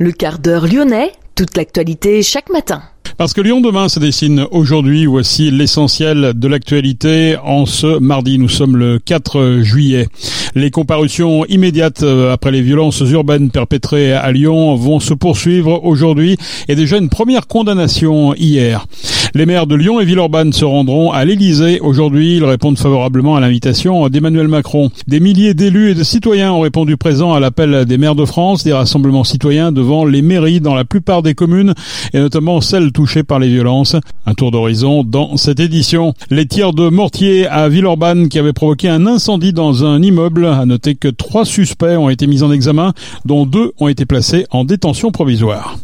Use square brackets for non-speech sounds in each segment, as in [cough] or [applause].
Le quart d'heure lyonnais, toute l'actualité chaque matin. Parce que Lyon demain se dessine aujourd'hui, voici l'essentiel de l'actualité en ce mardi. Nous sommes le 4 juillet. Les comparutions immédiates euh, après les violences urbaines perpétrées à Lyon vont se poursuivre aujourd'hui et déjà une première condamnation hier. Les maires de Lyon et Villeurbanne se rendront à l'Elysée aujourd'hui. Ils répondent favorablement à l'invitation d'Emmanuel Macron. Des milliers d'élus et de citoyens ont répondu présent à l'appel des maires de France, des rassemblements citoyens devant les mairies dans la plupart des communes et notamment celles touchées par les violences. Un tour d'horizon dans cette édition. Les tirs de mortier à Villeurbanne qui avaient provoqué un incendie dans un immeuble. À noter que trois suspects ont été mis en examen, dont deux ont été placés en détention provisoire.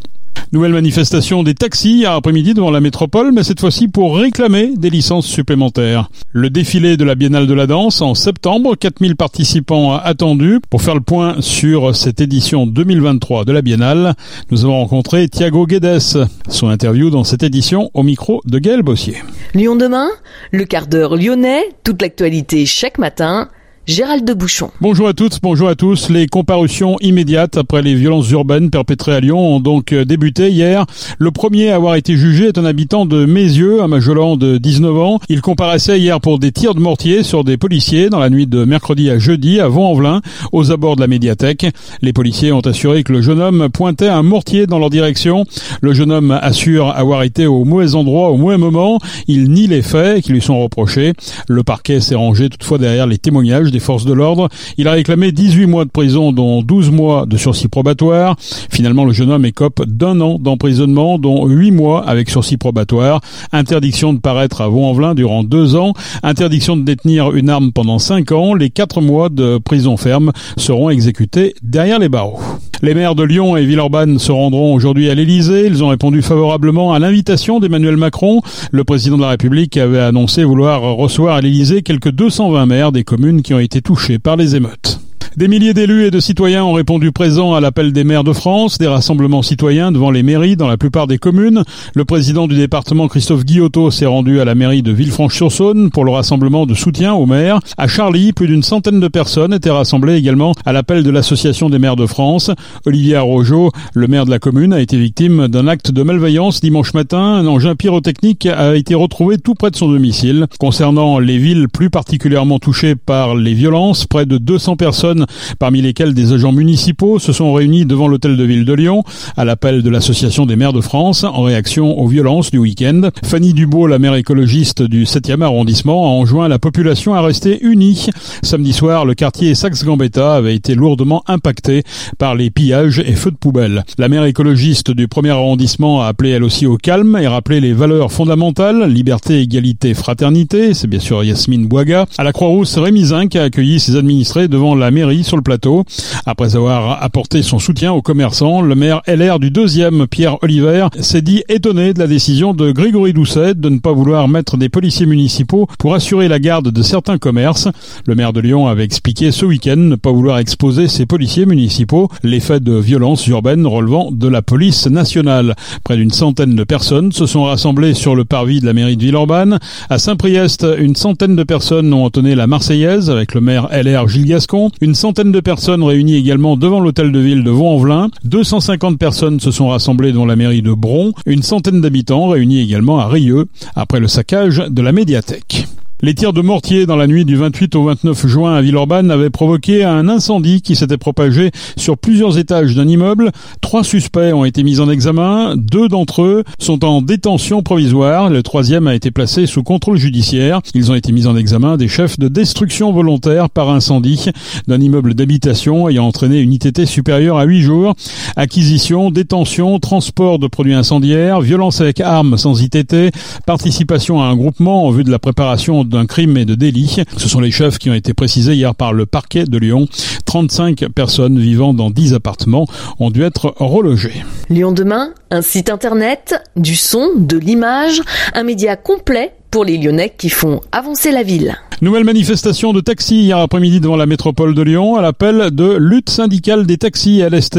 Nouvelle manifestation des taxis hier après-midi devant la métropole, mais cette fois-ci pour réclamer des licences supplémentaires. Le défilé de la Biennale de la Danse en septembre, 4000 participants attendus. Pour faire le point sur cette édition 2023 de la Biennale, nous avons rencontré Thiago Guedes. Son interview dans cette édition au micro de Gaël Bossier. Lyon demain, le quart d'heure lyonnais, toute l'actualité chaque matin. Gérald de Bouchon. Bonjour à toutes, bonjour à tous. Les comparutions immédiates après les violences urbaines perpétrées à Lyon ont donc euh, débuté hier. Le premier à avoir été jugé est un habitant de Mézieux, un majolant de 19 ans. Il comparaissait hier pour des tirs de mortier sur des policiers dans la nuit de mercredi à jeudi à Vaux-en-Velin, aux abords de la médiathèque. Les policiers ont assuré que le jeune homme pointait un mortier dans leur direction. Le jeune homme assure avoir été au mauvais endroit au mauvais moment. Il nie les faits qui lui sont reprochés. Le parquet s'est rangé toutefois derrière les témoignages des forces de l'ordre. Il a réclamé 18 mois de prison, dont 12 mois de sursis probatoire. Finalement, le jeune homme écope d'un an d'emprisonnement, dont 8 mois avec sursis probatoire. Interdiction de paraître à Vaux-en-Velin durant deux ans. Interdiction de détenir une arme pendant 5 ans. Les 4 mois de prison ferme seront exécutés derrière les barreaux. Les maires de Lyon et Villeurbanne se rendront aujourd'hui à l'Elysée. Ils ont répondu favorablement à l'invitation d'Emmanuel Macron. Le président de la République avait annoncé vouloir recevoir à l'Elysée quelques 220 maires des communes qui ont été touchés par les émeutes. Des milliers d'élus et de citoyens ont répondu présent à l'appel des maires de France, des rassemblements citoyens devant les mairies dans la plupart des communes. Le président du département, Christophe Guillotot, s'est rendu à la mairie de Villefranche-sur-Saône pour le rassemblement de soutien aux maires. À Charlie, plus d'une centaine de personnes étaient rassemblées également à l'appel de l'Association des maires de France. Olivier Arrojo, le maire de la commune, a été victime d'un acte de malveillance dimanche matin. Un engin pyrotechnique a été retrouvé tout près de son domicile. Concernant les villes plus particulièrement touchées par les violences, près de 200 personnes parmi lesquels des agents municipaux se sont réunis devant l'hôtel de ville de Lyon à l'appel de l'Association des maires de France en réaction aux violences du week-end. Fanny Dubois, la maire écologiste du 7e arrondissement, a enjoint la population à rester unie. Samedi soir, le quartier Saxe-Gambetta avait été lourdement impacté par les pillages et feux de poubelle. La maire écologiste du 1er arrondissement a appelé elle aussi au calme et rappelé les valeurs fondamentales, liberté, égalité, fraternité. C'est bien sûr Yasmine Boiga. À la Croix-Rousse, Rémi Zinc a accueilli ses administrés devant la mairie sur le plateau. Après avoir apporté son soutien aux commerçants, le maire LR du deuxième, Pierre Oliver, s'est dit étonné de la décision de Grégory Doucet de ne pas vouloir mettre des policiers municipaux pour assurer la garde de certains commerces. Le maire de Lyon avait expliqué ce week-end ne pas vouloir exposer ses policiers municipaux les faits de violences urbaines relevant de la police nationale. Près d'une centaine de personnes se sont rassemblées sur le parvis de la mairie de Villeurbanne. À Saint-Priest, une centaine de personnes ont entonné la Marseillaise avec le maire LR Gilles Gascon. Une centaine de personnes réunies également devant l'hôtel de ville de Vaux-en-Velin. 250 personnes se sont rassemblées dans la mairie de Bron. Une centaine d'habitants réunis également à Rieux après le saccage de la médiathèque. Les tirs de mortier dans la nuit du 28 au 29 juin à Villeurbanne avaient provoqué un incendie qui s'était propagé sur plusieurs étages d'un immeuble. Trois suspects ont été mis en examen. Deux d'entre eux sont en détention provisoire. Le troisième a été placé sous contrôle judiciaire. Ils ont été mis en examen des chefs de destruction volontaire par incendie d'un immeuble d'habitation ayant entraîné une ITT supérieure à huit jours. Acquisition, détention, transport de produits incendiaires, violence avec armes sans ITT, participation à un groupement en vue de la préparation d'un crime et de délit. Ce sont les chefs qui ont été précisés hier par le parquet de Lyon. 35 personnes vivant dans 10 appartements ont dû être relogées. Lyon demain, un site internet, du son, de l'image, un média complet pour les Lyonnais qui font avancer la ville. Nouvelle manifestation de taxis hier après-midi devant la métropole de Lyon à l'appel de lutte syndicale des taxis LST,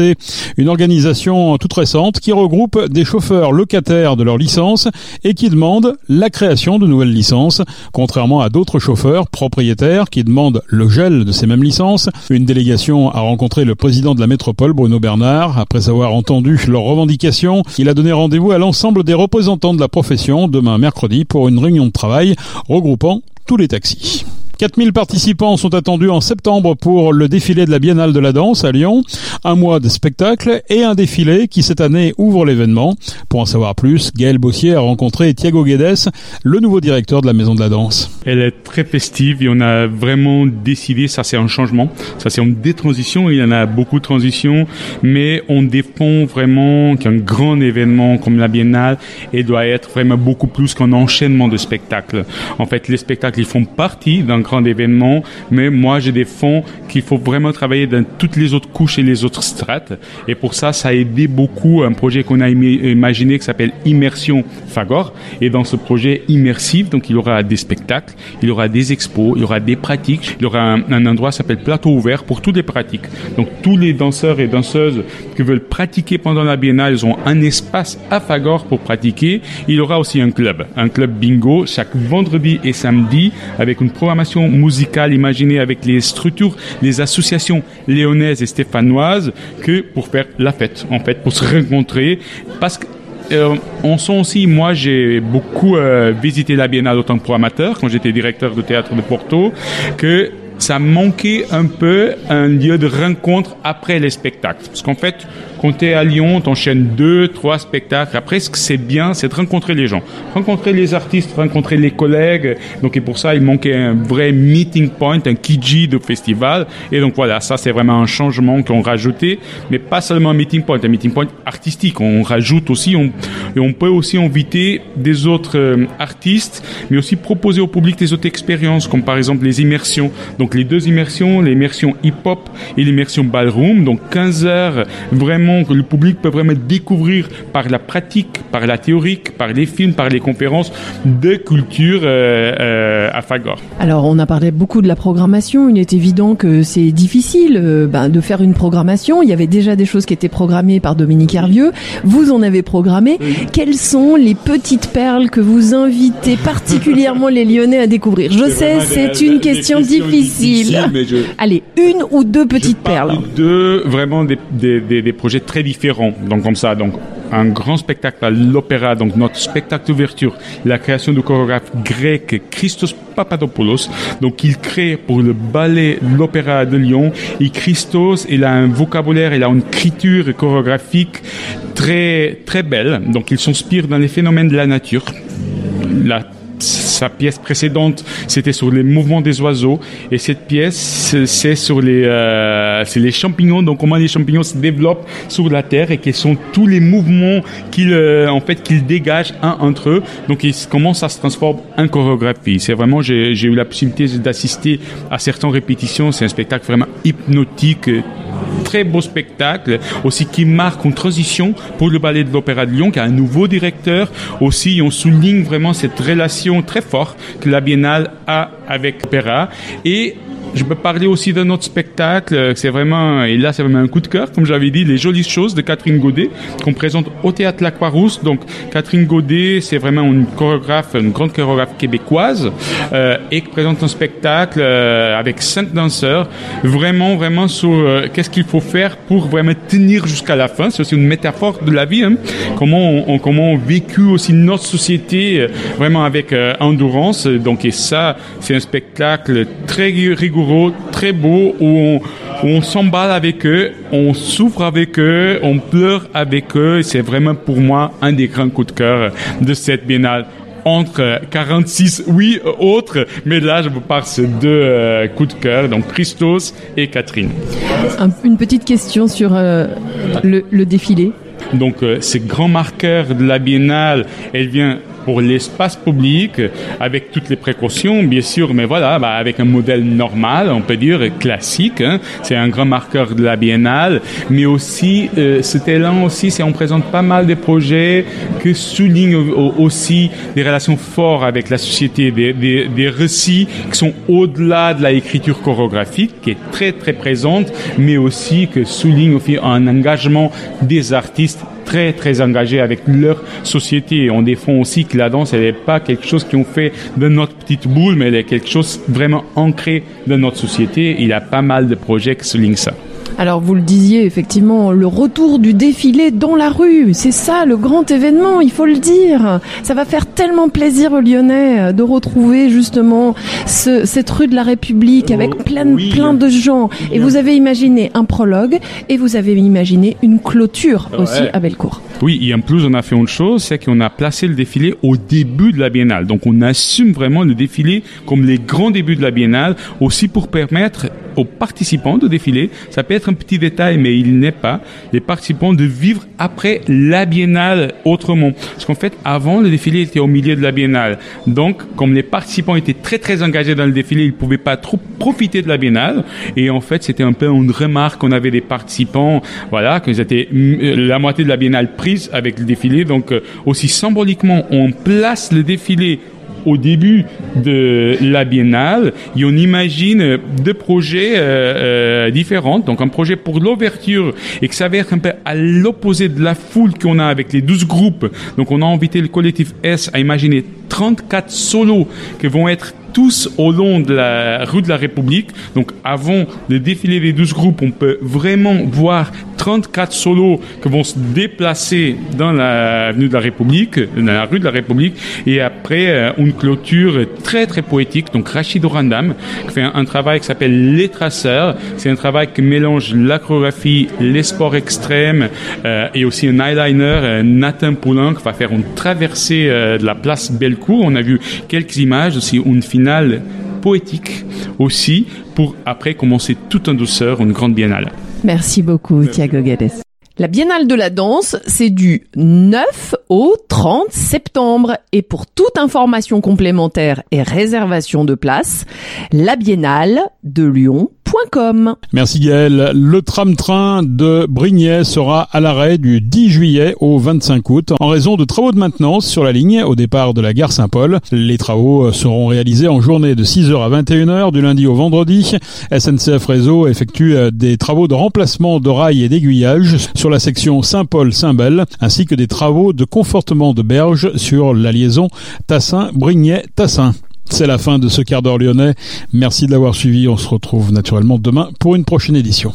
une organisation toute récente qui regroupe des chauffeurs locataires de leur licence et qui demande la création de nouvelles licences, contrairement à d'autres chauffeurs propriétaires qui demandent le gel de ces mêmes licences. Une délégation a rencontré le président de la métropole Bruno Bernard après avoir entendu leurs revendications. Il a donné rendez-vous à l'ensemble des représentants de la profession demain mercredi pour une réunion de travail regroupant tous les taxis. 4000 participants sont attendus en septembre pour le défilé de la Biennale de la danse à Lyon. Un mois de spectacle et un défilé qui cette année ouvre l'événement. Pour en savoir plus, Gaël Bossier a rencontré Thiago Guedes, le nouveau directeur de la Maison de la Danse. Elle est très festive et on a vraiment décidé, ça c'est un changement, ça c'est une détransition, il y en a beaucoup de transitions, mais on défend vraiment qu'un grand événement comme la Biennale et doit être vraiment beaucoup plus qu'un enchaînement de spectacles. En fait, les spectacles, ils font partie d'un grand événement, mais moi j'ai des fonds qu'il faut vraiment travailler dans toutes les autres couches et les autres strates. Et pour ça, ça a aidé beaucoup un projet qu'on a imaginé qui s'appelle Immersion Fagor. Et dans ce projet immersif, donc il y aura des spectacles, il y aura des expos, il y aura des pratiques, il y aura un, endroit qui s'appelle plateau ouvert pour toutes les pratiques. Donc tous les danseurs et danseuses qui veulent pratiquer pendant la biennale, ils ont un espace à Fagor pour pratiquer. Il y aura aussi un club, un club bingo chaque vendredi et samedi avec une programmation musicale imaginée avec les structures, les associations léonaises et stéphanoises que pour faire la fête, en fait, pour se rencontrer. Parce que euh, sent aussi, moi j'ai beaucoup euh, visité la Biennale autant que pour amateur quand j'étais directeur de théâtre de Porto, que ça manquait un peu un lieu de rencontre après les spectacles. Parce qu'en fait, quand tu es à Lyon, t'enchaînes deux, trois spectacles. Après, ce que c'est bien, c'est de rencontrer les gens. Rencontrer les artistes, rencontrer les collègues. Donc, et pour ça, il manquait un vrai meeting point, un Kiji de festival. Et donc, voilà, ça, c'est vraiment un changement qu'on rajouté. Mais pas seulement un meeting point, un meeting point artistique. On rajoute aussi, on, et on peut aussi inviter des autres euh, artistes, mais aussi proposer au public des autres expériences, comme par exemple les immersions. Donc, les deux immersions, l'immersion hip-hop et l'immersion ballroom. Donc, 15 heures, vraiment que le public peut vraiment découvrir par la pratique, par la théorique, par les films, par les conférences de culture euh, euh, à Fagor. Alors on a parlé beaucoup de la programmation. Il est évident que c'est difficile euh, ben, de faire une programmation. Il y avait déjà des choses qui étaient programmées par Dominique Hervieux. Vous en avez programmé. Quelles sont les petites perles que vous invitez [laughs] particulièrement les Lyonnais à découvrir? Je sais, c'est une question difficile. Allez, une ou deux petites perles. Deux, vraiment des, des, des, des projets très différents. Donc comme ça, donc un grand spectacle à l'opéra, donc notre spectacle d'ouverture, la création du chorégraphe grec Christos Papadopoulos. Donc il crée pour le ballet l'opéra de Lyon. Et Christos, il a un vocabulaire, il a une écriture chorégraphique très très belle. Donc il s'inspire dans les phénomènes de la nature. La sa pièce précédente, c'était sur les mouvements des oiseaux. Et cette pièce, c'est sur les, euh, les champignons. Donc, comment les champignons se développent sur la terre et quels sont tous les mouvements qu'ils, euh, en fait, qu'ils dégagent un entre eux. Donc, comment ça se transforme en chorégraphie? C'est vraiment, j'ai, j'ai eu la possibilité d'assister à certaines répétitions. C'est un spectacle vraiment hypnotique, très beau spectacle, aussi qui marque une transition pour le ballet de l'Opéra de Lyon, qui a un nouveau directeur. Aussi, on souligne vraiment cette relation très forte que la Biennale a avec l'Opéra. Et je peux parler aussi d'un autre spectacle, euh, c'est vraiment, et là c'est vraiment un coup de cœur, comme j'avais dit, Les Jolies Choses de Catherine Godet, qu'on présente au Théâtre La Croix-Rousse. Donc Catherine Godet, c'est vraiment une chorégraphe, une grande chorégraphe québécoise, euh, et qui présente un spectacle euh, avec cinq danseurs, vraiment, vraiment sur euh, qu'est-ce qu'il faut faire pour vraiment tenir jusqu'à la fin. C'est aussi une métaphore de la vie, hein. comment on, comment on vécu aussi notre société, vraiment avec endurance. Donc et ça, c'est un spectacle très rigoureux très beau, où on, s'emballe avec eux, on souffre avec eux, on pleure avec eux. C'est vraiment pour moi un des grands coups de cœur de cette biennale entre 46 oui autres, mais là je vous parle de deux euh, coups de cœur, donc Christos et Catherine. une petite question sur euh, le, défilé. Donc euh, ces grands marqueurs de la biennale, elle vient pour l'espace public, avec toutes les précautions, bien sûr, mais voilà, bah, avec un modèle normal, on peut dire classique. Hein. C'est un grand marqueur de la biennale, mais aussi euh, cet élan aussi, c'est on présente pas mal de projets que soulignent aussi des relations fortes avec la société, des, des, des récits qui sont au-delà de la écriture chorégraphique, qui est très très présente, mais aussi que souligne aussi un engagement des artistes très très engagés avec leur société. On défend aussi que la danse, n'est pas quelque chose qu'on fait de notre petite boule, mais elle est quelque chose vraiment ancré dans notre société. Il y a pas mal de projets qui soulignent ça. Alors vous le disiez effectivement, le retour du défilé dans la rue, c'est ça le grand événement, il faut le dire. Ça va faire tellement plaisir aux Lyonnais euh, de retrouver justement ce, cette rue de la République avec oh, plein, plein de gens. Et vous avez imaginé un prologue et vous avez imaginé une clôture aussi à Bellecour. Oui, et en plus on a fait une chose, c'est qu'on a placé le défilé au début de la biennale. Donc on assume vraiment le défilé comme les grands débuts de la biennale, aussi pour permettre aux participants de défiler, ça peut être un petit détail, mais il n'est pas, les participants de vivre après la biennale autrement. Parce qu'en fait, avant, le défilé était au milieu de la biennale. Donc, comme les participants étaient très très engagés dans le défilé, ils ne pouvaient pas trop profiter de la biennale. Et en fait, c'était un peu une remarque qu'on avait des participants, voilà, qu'ils étaient euh, la moitié de la biennale avec le défilé. Donc, euh, aussi symboliquement, on place le défilé au début de la biennale et on imagine deux projets euh, euh, différents. Donc un projet pour l'ouverture et que ça va être un peu à l'opposé de la foule qu'on a avec les 12 groupes. Donc on a invité le collectif S à imaginer 34 solos qui vont être tous au long de la rue de la République. Donc avant le défilé des 12 groupes, on peut vraiment voir 34 solos qui vont se déplacer dans la de rue de la République, et après euh, une clôture très très poétique. Donc Rachid Orandam qui fait un, travail qui s'appelle Les Traceurs. C'est un travail qui mélange l'acrographie, les sports extrêmes euh, et aussi un eyeliner. Euh, Nathan Poulain qui va faire une traversée de la place On a vu quelques images aussi, une finale poétique aussi pour après commencer tout en douceur une grande biennale. Merci beaucoup, Thiago Guedes. La Biennale de la danse, c'est du 9 au 30 septembre. Et pour toute information complémentaire et réservation de place, la Biennale de Lyon Merci Gaël. Le tram-train de Brignais sera à l'arrêt du 10 juillet au 25 août en raison de travaux de maintenance sur la ligne au départ de la gare Saint-Paul. Les travaux seront réalisés en journée de 6h à 21h du lundi au vendredi. SNCF Réseau effectue des travaux de remplacement de rails et d'aiguillage sur la section Saint-Paul-Saint-Bel ainsi que des travaux de confortement de berge sur la liaison Tassin-Brignais-Tassin. C'est la fin de ce quart d'heure lyonnais. Merci de l'avoir suivi. On se retrouve naturellement demain pour une prochaine édition.